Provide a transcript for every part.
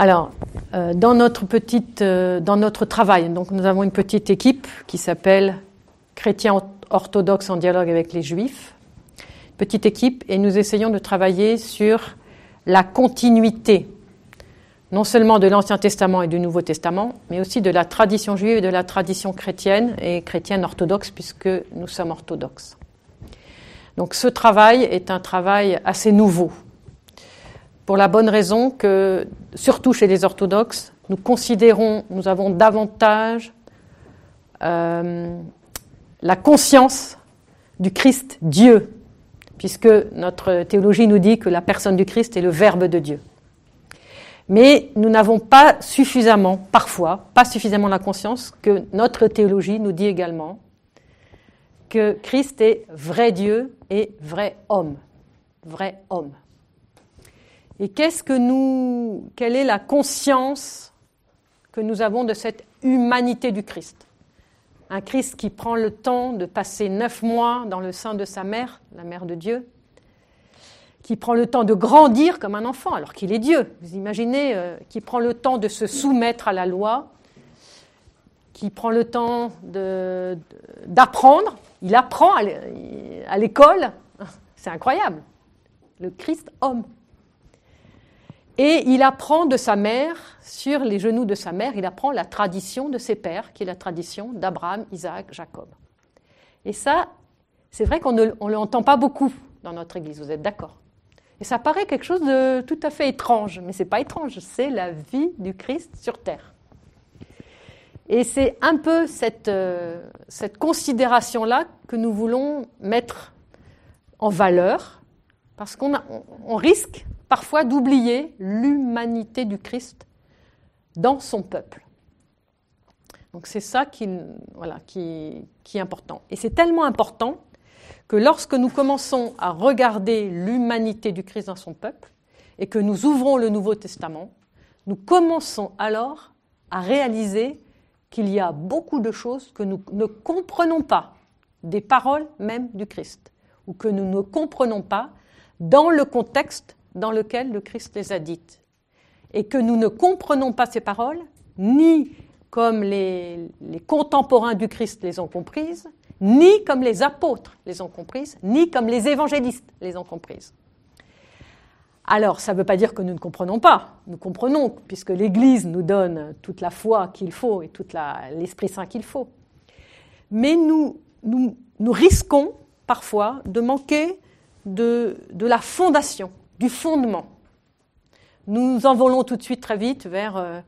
Alors, euh, dans, notre petite, euh, dans notre travail, donc nous avons une petite équipe qui s'appelle Chrétiens orthodoxes en dialogue avec les Juifs. Petite équipe, et nous essayons de travailler sur la continuité, non seulement de l'Ancien Testament et du Nouveau Testament, mais aussi de la tradition juive et de la tradition chrétienne et chrétienne orthodoxe, puisque nous sommes orthodoxes. Donc ce travail est un travail assez nouveau, pour la bonne raison que, surtout chez les orthodoxes, nous considérons, nous avons davantage euh, la conscience du Christ Dieu, puisque notre théologie nous dit que la personne du Christ est le Verbe de Dieu. Mais nous n'avons pas suffisamment, parfois, pas suffisamment la conscience que notre théologie nous dit également que Christ est vrai Dieu et vrai homme. Vrai homme. Et qu'est-ce que nous, quelle est la conscience que nous avons de cette humanité du Christ? Un Christ qui prend le temps de passer neuf mois dans le sein de sa mère, la mère de Dieu, qui prend le temps de grandir comme un enfant alors qu'il est Dieu. Vous imaginez, euh, qui prend le temps de se soumettre à la loi, qui prend le temps d'apprendre, il apprend à l'école, c'est incroyable. Le Christ homme. Et il apprend de sa mère, sur les genoux de sa mère, il apprend la tradition de ses pères, qui est la tradition d'Abraham, Isaac, Jacob. Et ça, c'est vrai qu'on ne l'entend pas beaucoup dans notre Église, vous êtes d'accord? Et ça paraît quelque chose de tout à fait étrange, mais ce n'est pas étrange, c'est la vie du Christ sur terre. Et c'est un peu cette, euh, cette considération-là que nous voulons mettre en valeur, parce qu'on on risque parfois d'oublier l'humanité du Christ dans son peuple. Donc c'est ça qui, voilà, qui, qui est important. Et c'est tellement important que lorsque nous commençons à regarder l'humanité du Christ dans son peuple et que nous ouvrons le Nouveau Testament, nous commençons alors à réaliser qu'il y a beaucoup de choses que nous ne comprenons pas, des paroles même du Christ, ou que nous ne comprenons pas dans le contexte dans lequel le Christ les a dites. Et que nous ne comprenons pas ces paroles, ni comme les, contemporains du Christ les ont comprises, ni comme les apôtres les ont comprises, ni comme les évangélistes les ont comprises. Alors, ça ne veut pas dire que nous ne comprenons pas. Nous comprenons, puisque l'Église nous donne toute la foi qu'il faut et tout l'Esprit Saint qu'il faut. Mais nous, nous, risquons parfois de manquer de la fondation, du fondement. Nous envolons tout de suite très vite vers euh,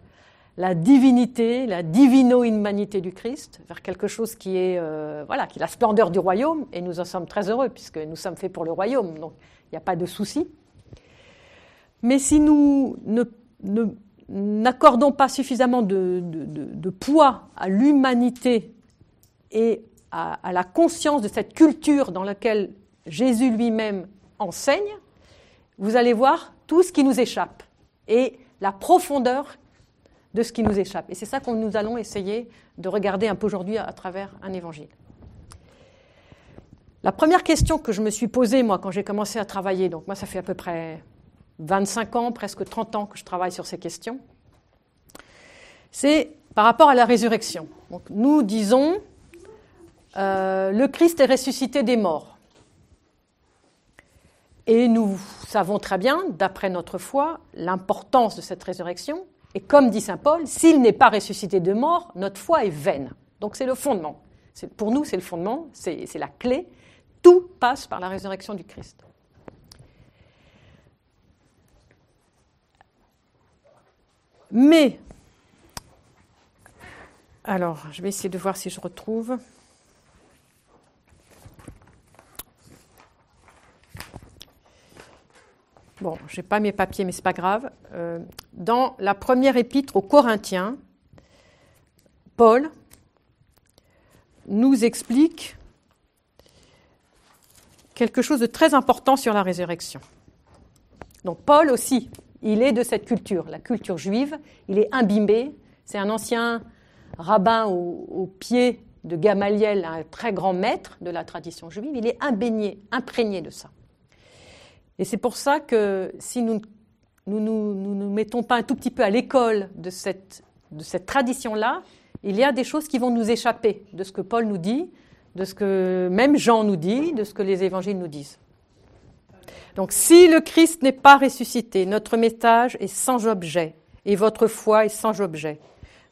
la divinité, la divino-humanité du Christ, vers quelque chose qui est, euh, voilà, qui est la splendeur du royaume, et nous en sommes très heureux, puisque nous sommes faits pour le royaume, donc il n'y a pas de souci. Mais si nous n'accordons pas suffisamment de, poids à l'humanité et à, à la conscience de cette culture dans laquelle Jésus lui-même enseigne, vous allez voir tout ce qui nous échappe et la profondeur de ce qui nous échappe. Et c'est ça que nous allons essayer de regarder un peu aujourd'hui à travers un évangile. La première question que je me suis posée, moi, quand j'ai commencé à travailler, donc moi, ça fait à peu près 25 ans, presque 30 ans que je travaille sur ces questions, c'est par rapport à la résurrection. Nous disons, euh, le Christ est ressuscité des morts. Et nous savons très bien, d'après notre foi, l'importance de cette résurrection. Et comme dit Saint Paul, s'il n'est pas ressuscité de mort, notre foi est vaine. Donc c'est le fondement. Pour nous, c'est le fondement, c'est la clé. Tout passe par la résurrection du Christ. Mais, alors, je vais essayer de voir si je retrouve. Bon, je n'ai pas mes papiers, mais ce n'est pas grave, euh, dans la première épître aux Corinthiens, Paul nous explique quelque chose de très important sur la résurrection. Donc Paul aussi, il est de cette culture, la culture juive, il est imbibé, c'est un ancien rabbin au, pied de Gamaliel, un très grand maître de la tradition juive, il est imbaigné, imprégné de ça. Et c'est pour ça que si nous nous, nous mettons pas un tout petit peu à l'école de cette, de cette tradition-là, il y a des choses qui vont nous échapper de ce que Paul nous dit, de ce que même Jean nous dit, de ce que les évangiles nous disent. Donc si le Christ n'est pas ressuscité, notre message est sans objet et votre foi est sans objet.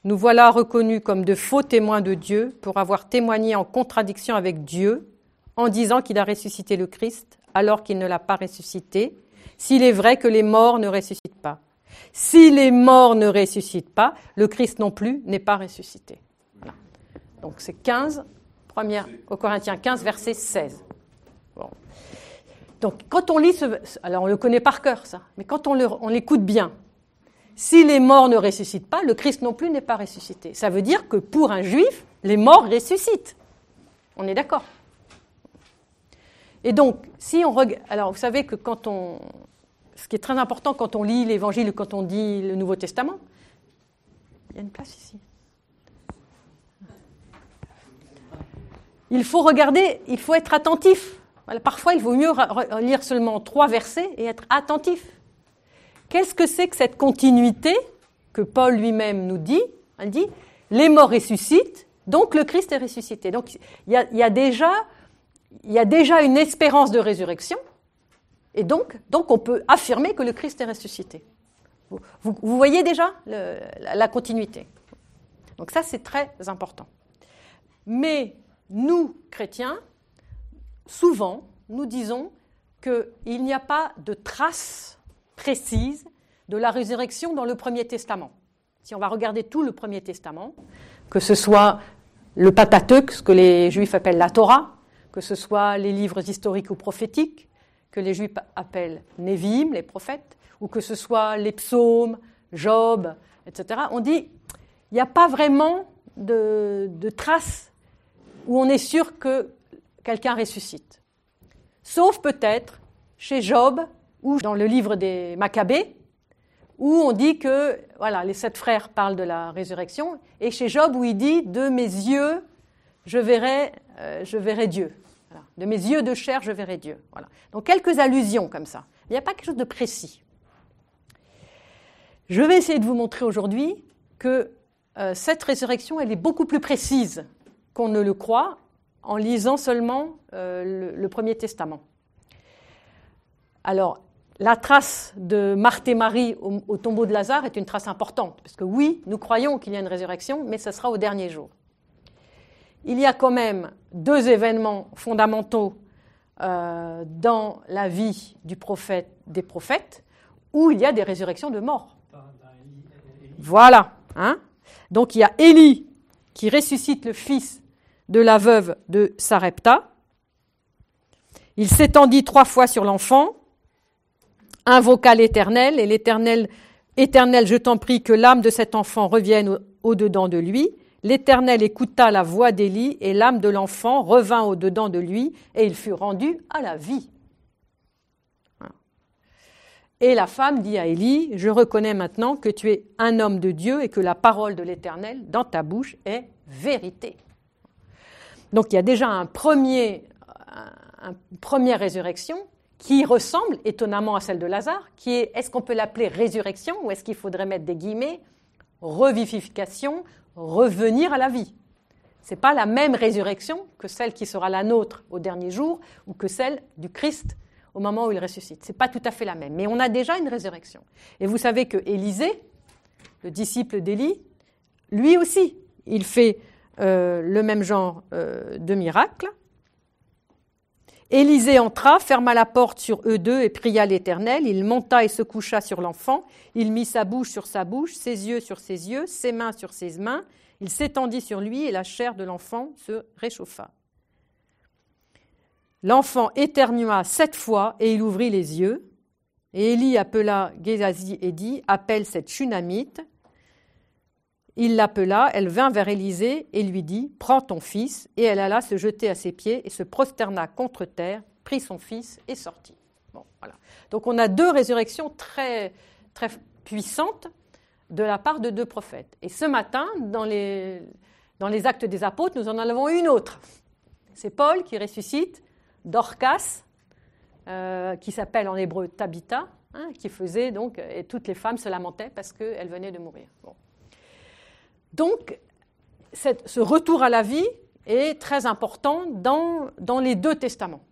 Nous voilà reconnus comme de faux témoins de Dieu pour avoir témoigné en contradiction avec Dieu en disant qu'il a ressuscité le Christ alors qu'il ne l'a pas ressuscité, s'il est vrai que les morts ne ressuscitent pas. Si les morts ne ressuscitent pas, le Christ non plus n'est pas ressuscité. Donc c'est 15, première, au Corinthiens 15, verset 16. Donc quand on lit ce... Alors on le connaît par cœur ça, mais quand on l'écoute bien, si les morts ne ressuscitent pas, le Christ non plus n'est pas ressuscité. Ça veut dire que pour un juif, les morts ressuscitent. On est d'accord? Et donc, si on regarde. Alors, vous savez que quand on. Ce qui est très important quand on lit l'Évangile ou quand on dit le Nouveau Testament, il y a une place ici. Il faut regarder, il faut être attentif. parfois, il vaut mieux lire seulement trois versets et être attentif. Qu'est-ce que c'est que cette continuité que Paul lui-même nous dit? Il dit les morts ressuscitent, donc le Christ est ressuscité. Donc il y a, déjà, il y a déjà une espérance de résurrection, et donc, donc on peut affirmer que le Christ est ressuscité. Vous, voyez déjà la continuité. Donc ça, c'est très important. Mais nous, chrétiens, souvent, nous disons qu'il n'y a pas de trace précise de la résurrection dans le Premier Testament. Si on va regarder tout le Premier Testament, que ce soit le Pentateuque, ce que les Juifs appellent la Torah, que ce soit les livres historiques ou prophétiques, que les Juifs appellent Névim, les prophètes, ou que ce soit les psaumes, Job, etc., on dit il n'y a pas vraiment de, de traces où on est sûr que quelqu'un ressuscite. Sauf peut-être chez Job ou dans le livre des Maccabées, où on dit que voilà, les sept frères parlent de la résurrection, et chez Job où il dit de mes yeux je verrai, euh, je verrai Dieu. De mes yeux de chair je verrai Dieu. Voilà. Donc quelques allusions comme ça. Il n'y a pas quelque chose de précis. Je vais essayer de vous montrer aujourd'hui que euh, cette résurrection elle est beaucoup plus précise qu'on ne le croit en lisant seulement euh, le, le Premier Testament. Alors, la trace de Marthe et Marie au, tombeau de Lazare est une trace importante, parce que oui, nous croyons qu'il y a une résurrection, mais ce sera au dernier jour. Il y a quand même deux événements fondamentaux euh, dans la vie du prophète, des prophètes, où il y a des résurrections de morts. Voilà. Hein Donc il y a Élie qui ressuscite le fils de la veuve de Sarepta. Il s'étendit trois fois sur l'enfant invoqua l'Éternel, et l'Éternel, Éternel, je t'en prie que l'âme de cet enfant revienne au-dedans de lui. L'Éternel écouta la voix d'Élie, et l'âme de l'enfant revint au-dedans de lui, et il fut rendu à la vie. Et la femme dit à Élie, je reconnais maintenant que tu es un homme de Dieu et que la parole de l'Éternel dans ta bouche est vérité. Donc il y a déjà un premier, une première résurrection qui ressemble étonnamment à celle de Lazare, qui est, est-ce qu'on peut l'appeler résurrection ou est-ce qu'il faudrait mettre des guillemets, revivification, revenir à la vie. Ce n'est pas la même résurrection que celle qui sera la nôtre au dernier jour ou que celle du Christ au moment où il ressuscite. Ce n'est pas tout à fait la même, mais on a déjà une résurrection. Et vous savez que Élisée, le disciple d'Élie, lui aussi, il fait euh, le même genre euh, de miracle. Élisée entra, ferma la porte sur eux deux et pria l'Éternel. Il monta et se coucha sur l'enfant. Il mit sa bouche sur sa bouche, ses yeux sur ses yeux, ses mains sur ses mains. Il s'étendit sur lui et la chair de l'enfant se réchauffa. L'enfant éternua sept fois et il ouvrit les yeux. Et Élie appela Gézazi et dit Appelle cette Shunamite. Il l'appela, elle vint vers Élisée et lui dit Prends ton fils. Et elle alla se jeter à ses pieds et se prosterna contre terre, prit son fils et sortit. Bon, voilà. Donc on a deux résurrections très, puissantes de la part de deux prophètes. Et ce matin, dans les, actes des apôtres, nous en avons une autre. C'est Paul qui ressuscite Dorcas, euh, qui s'appelle en hébreu Tabitha, hein, qui faisait donc, et toutes les femmes se lamentaient parce qu'elles venaient de mourir. Donc, ce retour à la vie est très important dans, dans les deux testaments.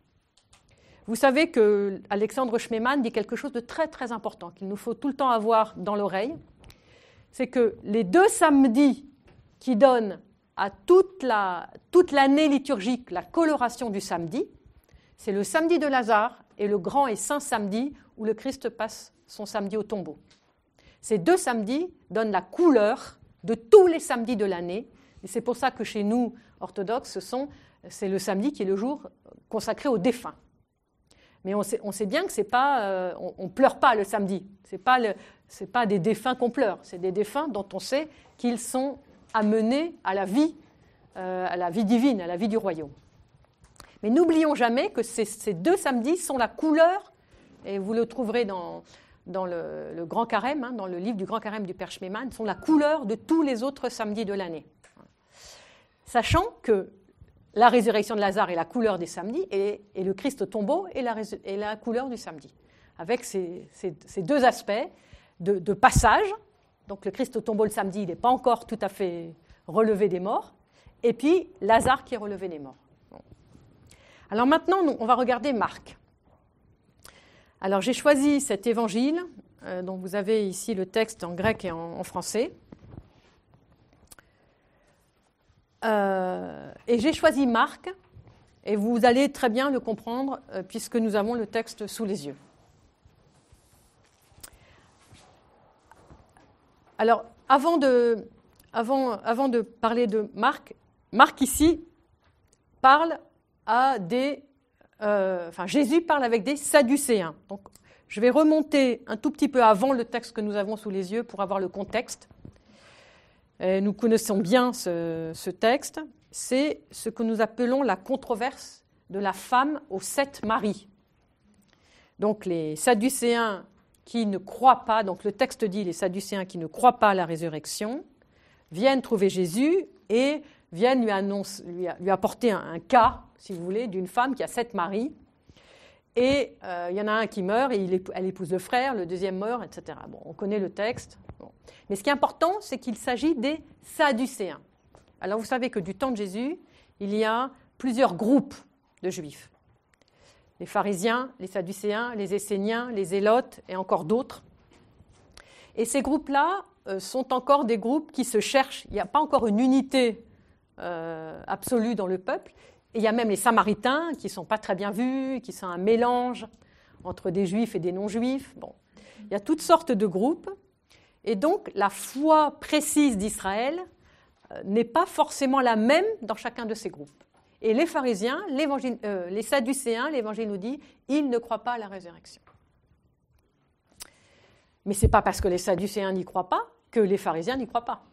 Vous savez que Alexandre Schmemann dit quelque chose de très très important qu'il nous faut tout le temps avoir dans l'oreille. C'est que les deux samedis qui donnent à toute l'année toute liturgique la coloration du samedi, c'est le samedi de Lazare et le grand et saint samedi où le Christ passe son samedi au tombeau. Ces deux samedis donnent la couleur de tous les samedis de l'année. Et c'est pour ça que chez nous, orthodoxes, c'est le samedi qui est le jour consacré aux défunts. Mais on sait, bien que c'est pas, euh, on, ne pleure pas le samedi. C'est pas pas des défunts qu'on pleure. C'est des défunts dont on sait qu'ils sont amenés à la vie, euh, à la vie divine, à la vie du royaume. Mais n'oublions jamais que ces, deux samedis sont la couleur, et vous le trouverez dans, dans le, Grand Carême, hein, dans le livre du Grand Carême du Père Schmemann, sont la couleur de tous les autres samedis de l'année. Sachant que la résurrection de Lazare est la couleur des samedis et, le Christ au tombeau est la, couleur du samedi. Avec ces, deux aspects de, passage. Donc le Christ au tombeau le samedi, il n'est pas encore tout à fait relevé des morts. Et puis Lazare qui est relevé des morts. Alors maintenant, on va regarder Marc. Alors j'ai choisi cet évangile, euh, dont vous avez ici le texte en grec et en français. Euh, et j'ai choisi Marc, et vous allez très bien le comprendre euh, puisque nous avons le texte sous les yeux. Alors, avant de, avant, avant de parler de Marc, Marc ici parle à des... Euh, enfin, Jésus parle avec des Sadducéens. Donc, je vais remonter un tout petit peu avant le texte que nous avons sous les yeux pour avoir le contexte nous connaissons bien ce, texte, c'est ce que nous appelons la controverse de la femme aux sept maris. Donc les Sadducéens qui ne croient pas, donc le texte dit les Sadducéens qui ne croient pas à la résurrection, viennent trouver Jésus et viennent lui, lui, apporter un, cas, si vous voulez, d'une femme qui a sept maris. Et euh, il y en a un qui meurt et elle épouse le frère, le deuxième meurt, etc. Bon, on connaît le texte. Mais ce qui est important, c'est qu'il s'agit des Sadducéens. Alors vous savez que du temps de Jésus, il y a plusieurs groupes de juifs. Les pharisiens, les sadducéens, les esséniens, les zélotes et encore d'autres. Et ces groupes-là euh, sont encore des groupes qui se cherchent. Il n'y a pas encore une unité euh, absolue dans le peuple. Et il y a même les samaritains qui ne sont pas très bien vus, qui sont un mélange entre des juifs et des non-juifs. Bon. Il y a toutes sortes de groupes. Et donc, la foi précise d'Israël euh, n'est pas forcément la même dans chacun de ces groupes. Et les pharisiens, euh, les sadducéens, l'évangile nous dit, ils ne croient pas à la résurrection. Mais ce n'est pas parce que les sadducéens n'y croient pas que les pharisiens n'y croient pas.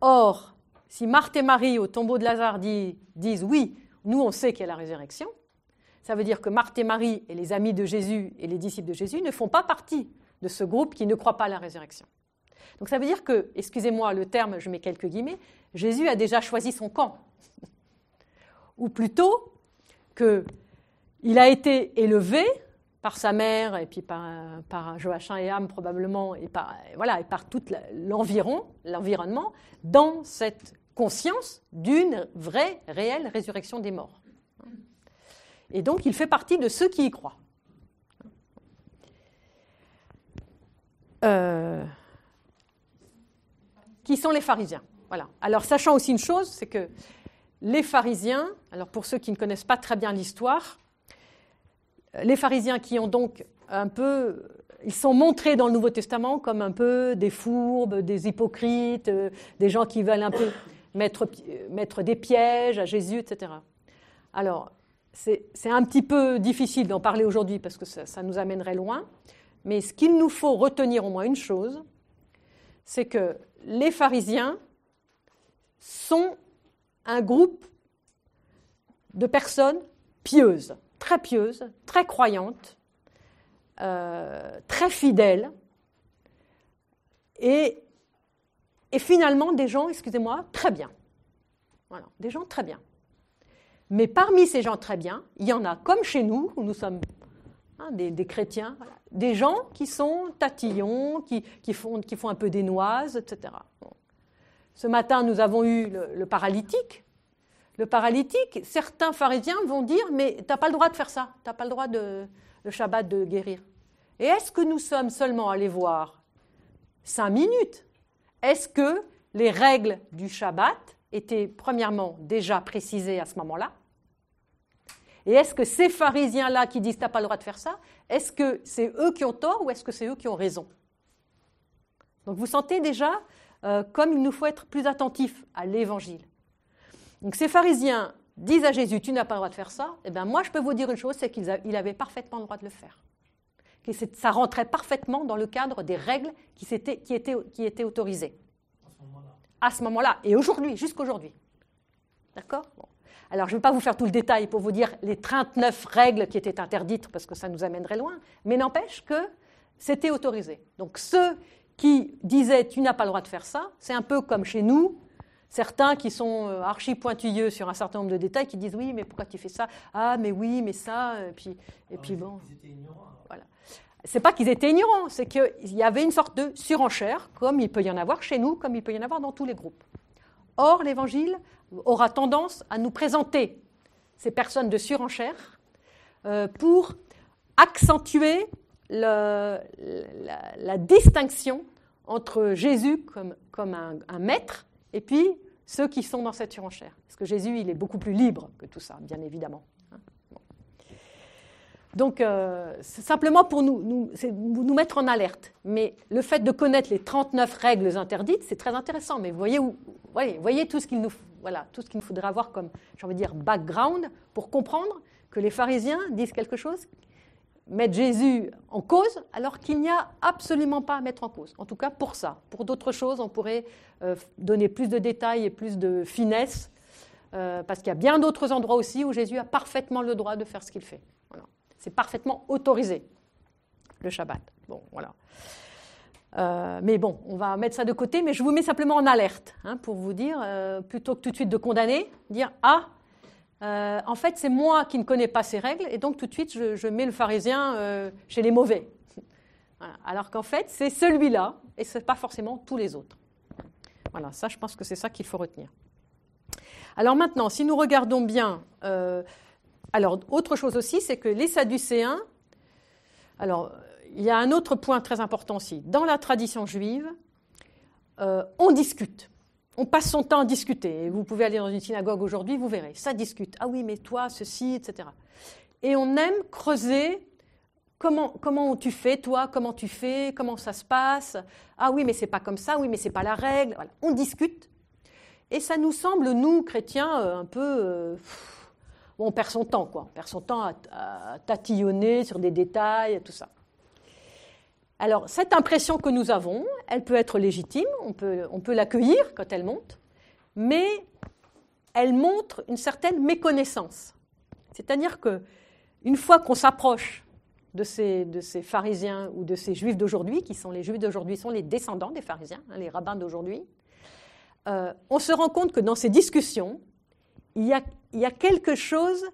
Or, si Marthe et Marie au tombeau de Lazare disent oui, nous on sait qu'il y a la résurrection, ça veut dire que Marthe et Marie et les amis de Jésus et les disciples de Jésus ne font pas partie de ce groupe qui ne croit pas à la résurrection. Donc ça veut dire que, excusez-moi le terme, je mets quelques guillemets, Jésus a déjà choisi son camp. Ou plutôt qu'il a été élevé par sa mère et puis par, Joachim et Ham probablement et par, voilà, par tout l'environ, l'environnement dans cette conscience d'une vraie, réelle résurrection des morts. Et donc il fait partie de ceux qui y croient. Euh, qui sont les pharisiens. Voilà. Alors, sachant aussi une chose, c'est que les pharisiens, alors pour ceux qui ne connaissent pas très bien l'histoire, les pharisiens qui ont donc un peu, ils sont montrés dans le Nouveau Testament comme un peu des fourbes, des hypocrites, euh, des gens qui veulent un peu mettre, mettre des pièges à Jésus, etc. Alors, c'est un petit peu difficile d'en parler aujourd'hui parce que ça, ça nous amènerait loin. Mais ce qu'il nous faut retenir au moins une chose, c'est que les pharisiens sont un groupe de personnes pieuses, très pieuses, très croyantes, euh, très fidèles, et, et finalement des gens, excusez-moi, très bien. Voilà, des gens très bien. Mais parmi ces gens très bien, il y en a, comme chez nous, où nous sommes hein, des, chrétiens, des gens qui sont tatillons, qui, font, un peu des noises, etc. Ce matin, nous avons eu le, paralytique. Le paralytique, certains pharisiens vont dire, mais tu n'as pas le droit de faire ça, tu n'as pas le droit de, le Shabbat de guérir. Et est-ce que nous sommes seulement allés voir cinq minutes Est-ce que les règles du Shabbat étaient premièrement déjà précisées à ce moment-là Et est-ce que ces pharisiens-là qui disent tu n'as pas le droit de faire ça, est-ce que c'est eux qui ont tort ou est-ce que c'est eux qui ont raison Donc vous sentez déjà euh, comme il nous faut être plus attentifs à l'évangile. Donc ces pharisiens disent à Jésus, tu n'as pas le droit de faire ça, eh bien moi je peux vous dire une chose, c'est qu'il avait parfaitement le droit de le faire. Que ça rentrait parfaitement dans le cadre des règles qui, étaient, qui, étaient, qui étaient autorisées. À ce moment-là. et aujourd'hui, jusqu'aujourd'hui. D'accord? Alors je ne vais pas vous faire tout le détail pour vous dire les 39 règles qui étaient interdites, parce que ça nous amènerait loin, mais n'empêche que c'était autorisé. Donc ceux qui disaient tu n'as pas le droit de faire ça, c'est un peu comme chez nous, certains qui sont euh, archi pointilleux sur un certain nombre de détails qui disent oui mais pourquoi tu fais ça? Ah mais oui mais ça et puis et puis bon. ils étaient ignorants voilà. C'est pas qu'ils étaient ignorants c'est qu'il y avait une sorte de surenchère comme il peut y en avoir chez nous comme il peut y en avoir dans tous les groupes. Or l'évangile aura tendance à nous présenter ces personnes de surenchère euh, pour accentuer la, distinction entre Jésus comme, comme un, maître et puis ceux qui sont dans cette surenchère. Parce que Jésus, il est beaucoup plus libre que tout ça, bien évidemment. Hein. Donc, euh, simplement pour nous, nous, mettre en alerte. Mais le fait de connaître les 39 règles interdites, c'est très intéressant. Mais voyez, où, voyez, tout ce qu'il nous, voilà, tout nous faudrait avoir comme, j'ai dire, background pour comprendre que les pharisiens disent quelque chose mettre Jésus en cause alors qu'il n'y a absolument pas à mettre en cause. En tout cas pour ça. Pour d'autres choses, on pourrait euh, donner plus de détails et plus de finesse, euh, parce qu'il y a bien d'autres endroits aussi où Jésus a parfaitement le droit de faire ce qu'il fait. C'est parfaitement autorisé, le Shabbat. Bon, voilà. Euh, mais bon, on va mettre ça de côté, mais je vous mets simplement en alerte hein, pour vous dire, plutôt que tout de suite de condamner, dire Ah, euh, en fait, c'est moi qui ne connais pas ces règles, et donc tout de suite, je, mets le pharisien euh, chez les mauvais. Alors qu'en fait, c'est celui-là, et ce n'est pas forcément tous les autres. Voilà, ça, je pense que c'est ça qu'il faut retenir. Alors maintenant, si nous regardons bien, euh, alors autre chose aussi, c'est que les Sadducéens, alors il y a un autre point très important aussi. Dans la tradition juive, on discute. On passe son temps à discuter. Vous pouvez aller dans une synagogue aujourd'hui, vous verrez. Ça discute. Ah oui, mais toi, ceci, etc. Et on aime creuser comment, comment tu fais, toi, comment tu fais, comment ça se passe. Ah oui, mais c'est pas comme ça, oui, mais c'est pas la règle. On discute. Et ça nous semble, nous, chrétiens, euh, un peu. Euh, on perd son temps, quoi. On perd son temps à tatillonner sur des détails, tout ça. Alors, cette impression que nous avons, elle peut être légitime, on peut, on peut l'accueillir quand elle monte, mais elle montre une certaine méconnaissance. C'est-à-dire que une fois qu'on s'approche de ces, de ces, pharisiens ou de ces juifs d'aujourd'hui, qui sont les juifs d'aujourd'hui, sont les descendants des pharisiens, hein, les rabbins d'aujourd'hui, euh, on se rend compte que dans ces discussions, il y a, il y a quelque chose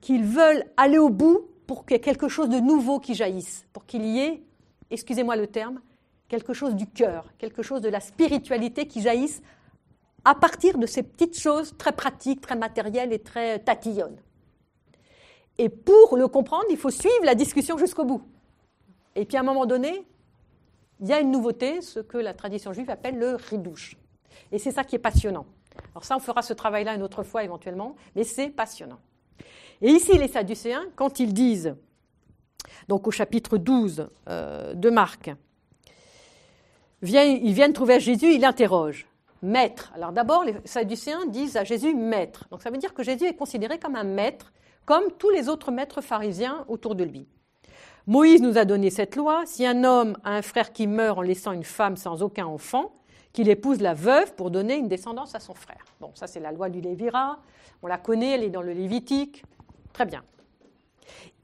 qu'ils veulent aller au bout pour qu'il y ait quelque chose de nouveau qui jaillisse, pour qu'il y ait excusez-moi le terme, quelque chose du cœur, quelque chose de la spiritualité qui jaillisse à partir de ces petites choses très pratiques, très matérielles et très tatillonnes. Et pour le comprendre, il faut suivre la discussion jusqu'au bout. Et puis à un moment donné, il y a une nouveauté, ce que la tradition juive appelle le ridouche. Et c'est ça qui est passionnant. Alors ça, on fera ce travail-là une autre fois éventuellement, mais c'est passionnant. Et ici, les Sadducéens, quand ils disent donc au chapitre 12 euh, de Marc. ils viennent trouver Jésus, ils l'interrogent. Maître. Alors d'abord, les Sadducéens disent à Jésus maître. Donc ça veut dire que Jésus est considéré comme un maître, comme tous les autres maîtres pharisiens autour de lui. Moïse nous a donné cette loi. Si un homme a un frère qui meurt en laissant une femme sans aucun enfant, qu'il épouse la veuve pour donner une descendance à son frère. Bon, ça c'est la loi du Lévira. On la connaît, elle est dans le Lévitique. Très bien.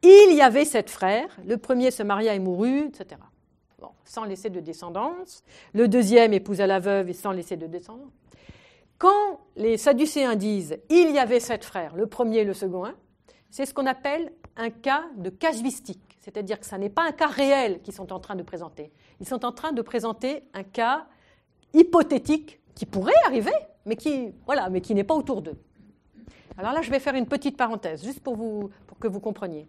Il y avait sept frères. Le premier se maria et mourut, etc. sans laisser de descendance. Le deuxième épousa la veuve et sans laisser de descendance. Quand les Sadducéens disent il y avait sept frères, le premier et le second, c'est ce qu'on appelle un cas de casuistique. C'est-à-dire que ce n'est pas un cas réel qu'ils sont en train de présenter. Ils sont en train de présenter un cas hypothétique qui pourrait arriver, mais qui, voilà, mais qui n'est pas autour d'eux. Alors là, je vais faire une petite parenthèse, juste pour, que vous compreniez.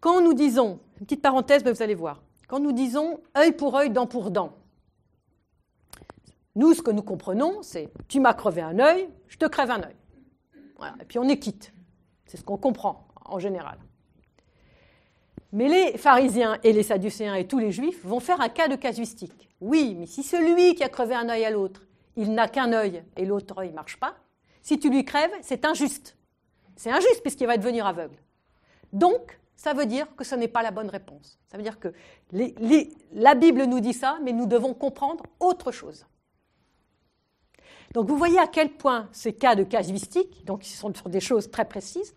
Quand nous disons, une petite parenthèse, vous allez voir, quand nous disons œil pour œil, dent pour dent, nous, ce que nous comprenons, c'est tu m'as crevé un œil, je te crève un œil. Et puis on est quitte. C'est ce qu'on comprend en général. Mais les pharisiens et les sadducéens et tous les juifs vont faire un cas de casuistique. Oui, mais si celui qui a crevé un œil à l'autre, il n'a qu'un œil et l'autre œil ne marche pas, si tu lui crèves, c'est injuste. C'est injuste puisqu'il va devenir aveugle. Donc, ça veut dire que ce n'est pas la bonne réponse. Ça veut dire que la Bible nous dit ça, mais nous devons comprendre autre chose. Donc vous voyez à quel point ces cas de casuistique, donc qui sont des choses très précises,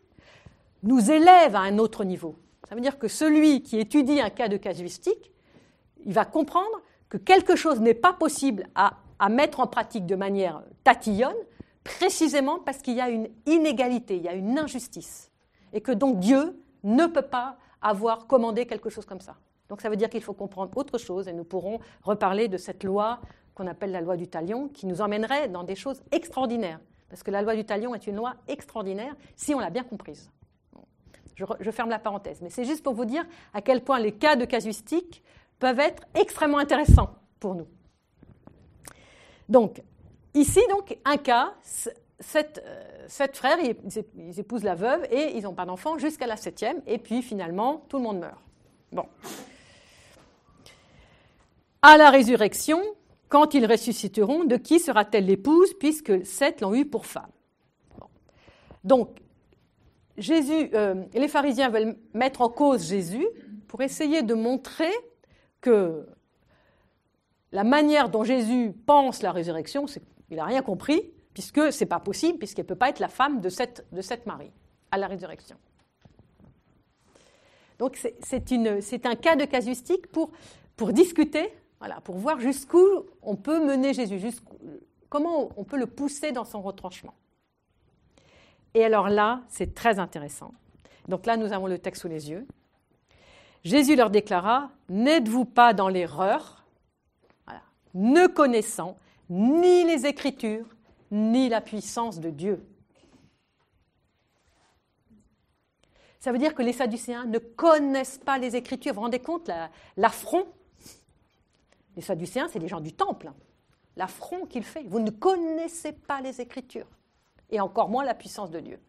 nous élèvent à un autre niveau. Ça veut dire que celui qui étudie un cas de casuistique, il va comprendre que quelque chose n'est pas possible à mettre en pratique de manière tatillonne, précisément parce qu'il y a une inégalité, il y a une injustice. Et que donc Dieu ne peut pas avoir commandé quelque chose comme ça. Donc ça veut dire qu'il faut comprendre autre chose et nous pourrons reparler de cette loi qu'on appelle la loi du talion, qui nous emmènerait dans des choses extraordinaires. Parce que la loi du talion est une loi extraordinaire si on l'a bien comprise. Je, ferme la parenthèse, mais c'est juste pour vous dire à quel point les cas de casuistique peuvent être extrêmement intéressants pour nous. Donc, ici, donc, un cas, sept, euh, frères, ils, épousent la veuve et ils n'ont pas d'enfant jusqu'à la septième, et puis finalement, tout le monde meurt. Bon. À la résurrection, quand ils ressusciteront, de qui sera-t-elle l'épouse, puisque sept l'ont eu pour femme? Donc, Jésus, euh, les pharisiens veulent mettre en cause Jésus pour essayer de montrer que la manière dont Jésus pense la résurrection, il n'a rien compris, puisque ce n'est pas possible, puisqu'elle ne peut pas être la femme de cette, Marie à la résurrection. Donc c'est un cas de casuistique pour, discuter pour voir jusqu'où on peut mener Jésus, comment on peut le pousser dans son retranchement. Et alors là, c'est très intéressant. Donc là, nous avons le texte sous les yeux. Jésus leur déclara, N'êtes-vous pas dans l'erreur, ne connaissant ni les Écritures, ni la puissance de Dieu Ça veut dire que les Sadducéens ne connaissent pas les Écritures. Vous vous rendez compte l'affront? Les Sadducéens, c'est les gens du temple. L'affront qu'il fait. Vous ne connaissez pas les Écritures, et encore moins la puissance de Dieu.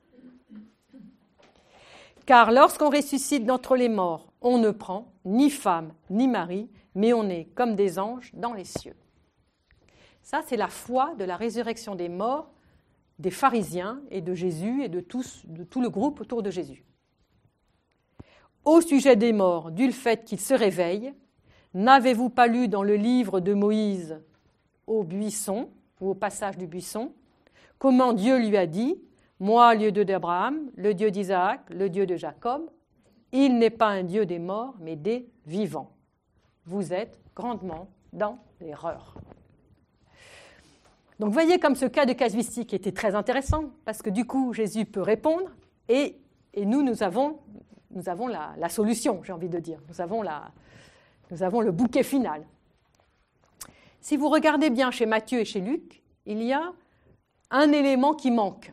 Car lorsqu'on ressuscite d'entre les morts, on ne prend ni femme ni mari, mais on est comme des anges dans les cieux. Ça, c'est la foi de la résurrection des morts des pharisiens et de Jésus et de, tout le groupe autour de Jésus. Au sujet des morts, du fait qu'ils se réveillent, N'avez-vous pas lu dans le livre de Moïse au buisson, ou au passage du buisson, comment Dieu lui a dit Moi, le Dieu d'Abraham, le Dieu d'Isaac, le Dieu de Jacob, il n'est pas un Dieu des morts, mais des vivants. Vous êtes grandement dans l'erreur. Donc voyez comme ce cas de casuistique était très intéressant, parce que du coup, Jésus peut répondre, et, nous, nous avons, nous la, solution, j'ai envie de dire. Nous avons nous avons le bouquet final. Si vous regardez bien chez Matthieu et chez Luc, il y a un élément qui manque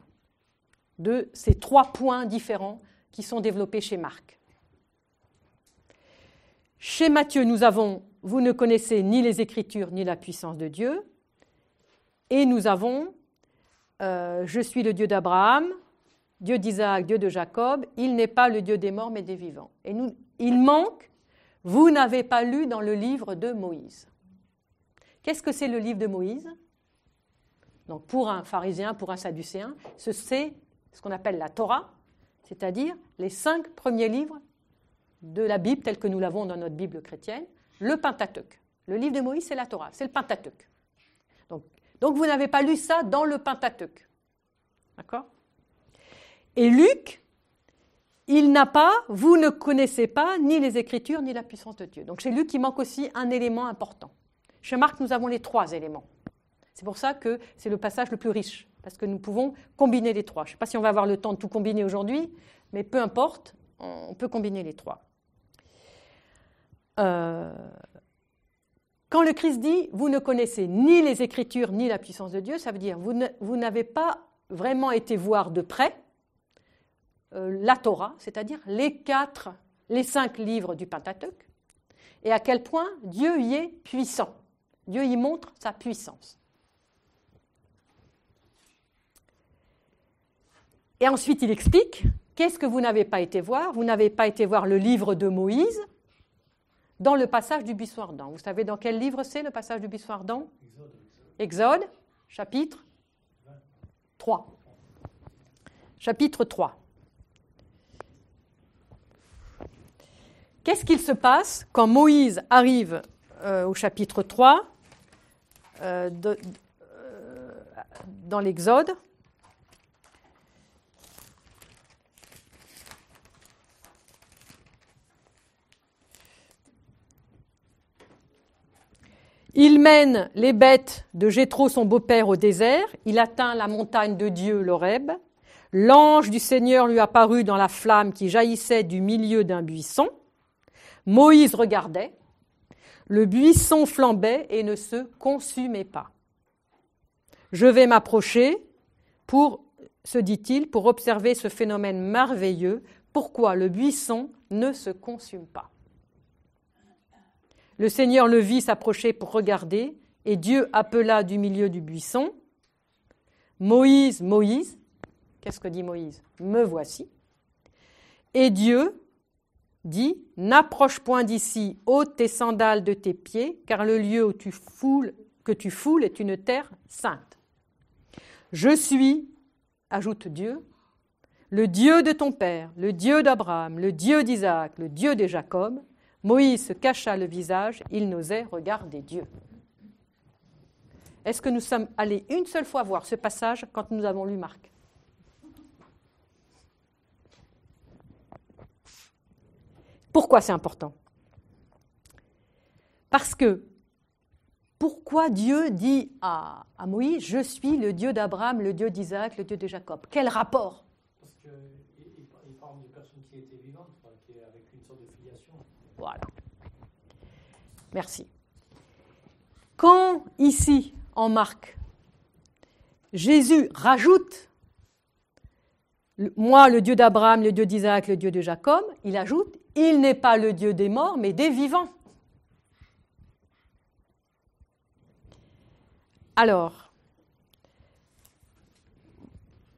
de ces trois points différents qui sont développés chez Marc. Chez Matthieu, nous avons Vous ne connaissez ni les Écritures ni la puissance de Dieu. Et nous avons euh, Je suis le Dieu d'Abraham, Dieu d'Isaac, Dieu de Jacob. Il n'est pas le Dieu des morts mais des vivants. Et nous, il manque vous n'avez pas lu dans le livre de Moïse. Qu'est-ce que c'est le livre de Moïse? Donc pour un pharisien, pour un sadducéen, c'est ce qu'on appelle la Torah, c'est-à-dire les cinq premiers livres de la Bible telle que nous l'avons dans notre Bible chrétienne, le Pentateuque. Le livre de Moïse, c'est la Torah, c'est le Pentateuque. Donc, donc vous n'avez pas lu ça dans le Pentateuque. D'accord? Et Luc, il n'a pas, vous ne connaissez pas ni les Écritures ni la puissance de Dieu. Donc chez Luc, il manque aussi un élément important. Chez Marc, nous avons les trois éléments. C'est pour ça que c'est le passage le plus riche, parce que nous pouvons combiner les trois. Je ne sais pas si on va avoir le temps de tout combiner aujourd'hui, mais peu importe, on peut combiner les trois. euh, quand le Christ dit vous ne connaissez ni les Écritures ni la puissance de Dieu, ça veut dire vous, vous n'avez pas vraiment été voir de près euh, la Torah, c'est-à-dire les quatre, les cinq livres du Pentateuque, et à quel point Dieu y est puissant. Dieu y montre sa puissance. Et ensuite, il explique qu'est-ce que vous n'avez pas été voir? Vous n'avez pas été voir le livre de Moïse dans le passage du buisson ardent. Vous savez dans quel livre c'est le passage du buisson ardent Exode, chapitre 3. Chapitre 3. Qu'est-ce qu'il se passe quand Moïse arrive euh, au chapitre 3 euh, euh, dans l'Exode? Il mène les bêtes de Jéthro, son beau-père, au désert. Il atteint la montagne de Dieu, l'Horeb. L'ange du Seigneur lui apparut dans la flamme qui jaillissait du milieu d'un buisson. Moïse regardait. Le buisson flambait et ne se consumait pas. Je vais m'approcher pour, se dit-il, pour observer ce phénomène merveilleux. Pourquoi le buisson ne se consume pas? Le Seigneur le vit s'approcher pour regarder, et Dieu appela du milieu du buisson Moïse, Moïse. Qu'est-ce que dit Moïse? Me voici. Et Dieu dit N'approche point d'ici, ôte tes sandales de tes pieds, car le lieu où tu foules, que tu foules est une terre sainte. Je suis, ajoute Dieu, le Dieu de ton père, le Dieu d'Abraham, le Dieu d'Isaac, le Dieu de Jacob. Moïse se cacha le visage, il n'osait regarder Dieu. Est-ce que nous sommes allés une seule fois voir ce passage quand nous avons lu Marc? Pourquoi c'est important? Parce que pourquoi Dieu dit à, Moïse, je suis le Dieu d'Abraham, le Dieu d'Isaac, le Dieu de Jacob Quel rapport parle de personnes qui étaient vivantes, avec une sorte de filiation. Voilà. Merci. Quand ici, en Marc, Jésus rajoute moi, le Dieu d'Abraham, le Dieu d'Isaac, le Dieu de Jacob, il ajoute, il n'est pas le Dieu des morts, mais des vivants. Alors,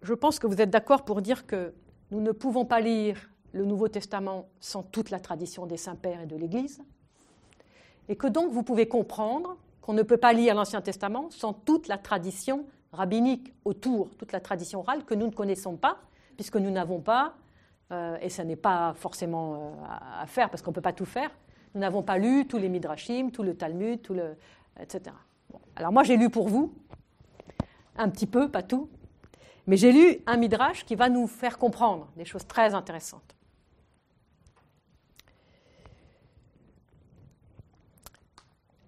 je pense que vous êtes d'accord pour dire que nous ne pouvons pas lire le Nouveau Testament sans toute la tradition des saints-pères et de l'Église, et que donc vous pouvez comprendre qu'on ne peut pas lire l'Ancien Testament sans toute la tradition rabbinique autour, toute la tradition orale que nous ne connaissons pas, puisque nous n'avons pas, euh, et ça n'est pas forcément euh, à faire parce qu'on ne peut pas tout faire, nous n'avons pas lu tous les Midrashim, tout le Talmud, tout le, etc. Alors moi j'ai lu pour vous, un petit peu, pas tout, mais j'ai lu un Midrash qui va nous faire comprendre des choses très intéressantes.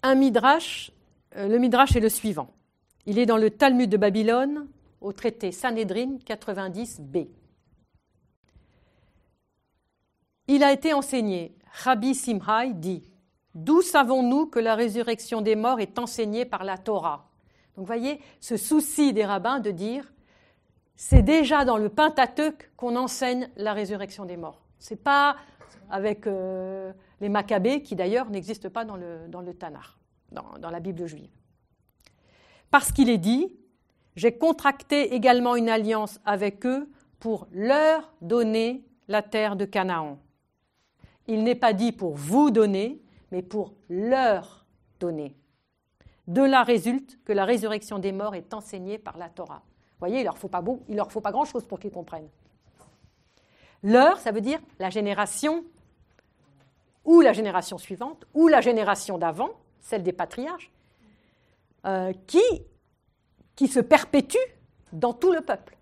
Un midrash, euh, le midrash est le suivant. Il est dans le Talmud de Babylone, au traité Sanhedrin 90b. Il a été enseigné, Rabbi Simhai dit D'où savons-nous que la résurrection des morts est enseignée par la Torah? Donc, voyez, ce souci des rabbins de dire c'est déjà dans le Pentateuque qu'on enseigne la résurrection des morts. C'est pas avec euh, les Maccabées, qui d'ailleurs n'existent pas dans le, dans le Tanar, dans, la Bible juive. Parce qu'il est dit, j'ai contracté également une alliance avec eux pour leur donner la terre de Canaan. Il n'est pas dit pour vous donner, mais pour leur donner. De là résulte que la résurrection des morts est enseignée par la Torah. Vous voyez, il ne leur faut pas, leur faut pas grand-chose pour qu'ils comprennent. Leur, ça veut dire la génération ou la génération suivante, ou la génération d'avant, celle des patriarches, euh, qui, qui se perpétue dans tout le peuple.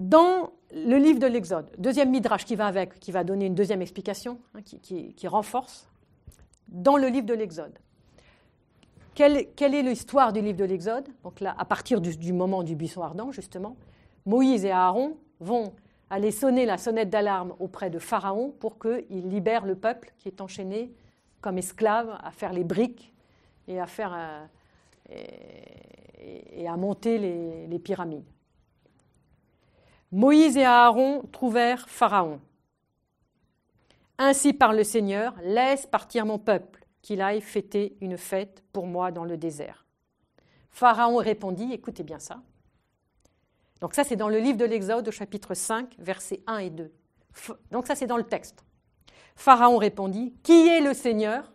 Dans le livre de l'Exode, deuxième midrash qui va avec, qui va donner une deuxième explication, hein, qui, renforce, dans le livre de l'Exode. Quelle, est l'histoire du livre de l'Exode à partir du moment du buisson ardent, justement, Moïse et Aaron vont aller sonner la sonnette d'alarme auprès de Pharaon pour qu'il libère le peuple qui est enchaîné comme esclave à faire les briques et à, euh, monter les, pyramides. Moïse et Aaron trouvèrent Pharaon. Ainsi par le Seigneur, laisse partir mon peuple, qu'il aille fêter une fête pour moi dans le désert. Pharaon répondit, écoutez bien ça. Donc ça c'est dans le livre de l'Exode au chapitre 5, versets 1 et 2. Donc ça c'est dans le texte. Pharaon répondit, Qui est le Seigneur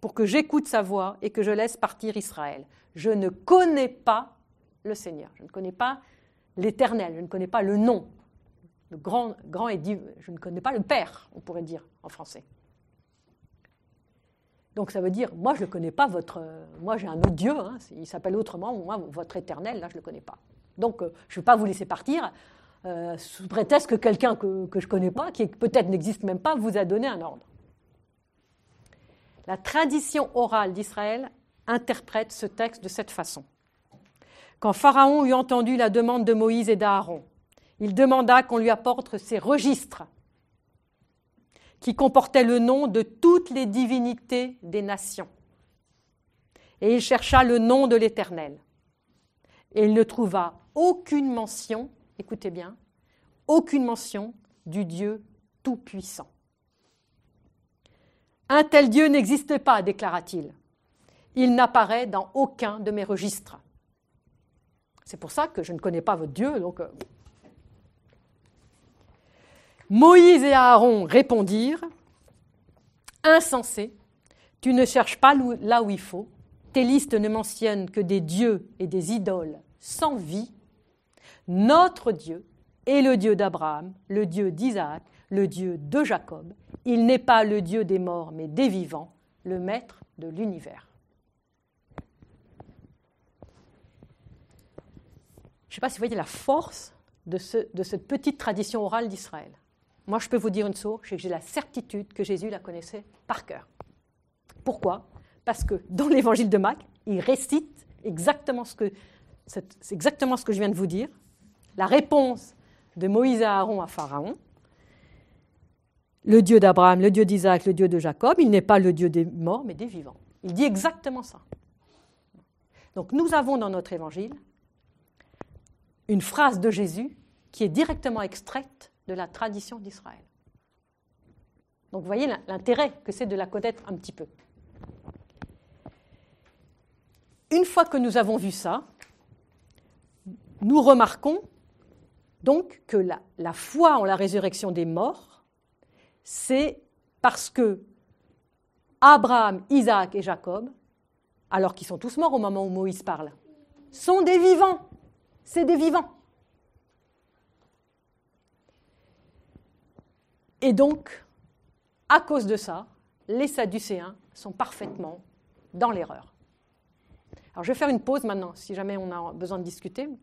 pour que j'écoute sa voix et que je laisse partir Israël? Je ne connais pas le Seigneur, je ne connais pas l'Éternel, je ne connais pas le nom. Grand, grand et dit, je ne connais pas le Père, on pourrait dire en français. Donc ça veut dire, moi je ne connais pas votre, moi j'ai un autre Dieu, hein, il s'appelle autrement, moi votre Éternel, là je ne le connais pas. Donc euh, je ne vais pas vous laisser partir euh, sous prétexte que quelqu'un que, que je ne connais pas, qui peut-être n'existe même pas, vous a donné un ordre. La tradition orale d'Israël interprète ce texte de cette façon. Quand Pharaon eut entendu la demande de Moïse et d'Aaron, il demanda qu'on lui apporte ses registres qui comportaient le nom de toutes les divinités des nations. Et il chercha le nom de l'Éternel. Et il ne trouva aucune mention, écoutez bien, aucune mention du Dieu Tout-Puissant. Un tel Dieu n'existe pas, déclara-t-il. Il n'apparaît dans aucun de mes registres. C'est pour ça que je ne connais pas votre Dieu. Donc, euh. Moïse et Aaron répondirent Insensé, tu ne cherches pas là où il faut. Tes listes ne mentionnent que des dieux et des idoles sans vie. Notre Dieu est le Dieu d'Abraham, le Dieu d'Isaac, le Dieu de Jacob. Il n'est pas le Dieu des morts, mais des vivants, le maître de l'univers. Je ne sais pas si vous voyez la force de, cette petite tradition orale d'Israël. Moi, je peux vous dire une chose, c'est que j'ai la certitude que Jésus la connaissait par cœur. Pourquoi? Parce que dans l'évangile de Marc, il récite exactement ce que, exactement ce que je viens de vous dire, la réponse de Moïse et Aaron à Pharaon, le Dieu d'Abraham, le Dieu d'Isaac, le Dieu de Jacob, il n'est pas le Dieu des morts, mais des vivants. Il dit exactement ça. Donc nous avons dans notre évangile une phrase de Jésus qui est directement extraite de la tradition d'Israël. Donc vous voyez l'intérêt que c'est de la connaître un petit peu. Une fois que nous avons vu ça, nous remarquons donc que la, la foi en la résurrection des morts, c'est parce que Abraham, Isaac et Jacob, alors qu'ils sont tous morts au moment où Moïse parle, sont des vivants c'est des vivants. Et donc, à cause de ça, les Sadducéens sont parfaitement dans l'erreur. Alors je vais faire une pause maintenant, si jamais on a besoin de discuter.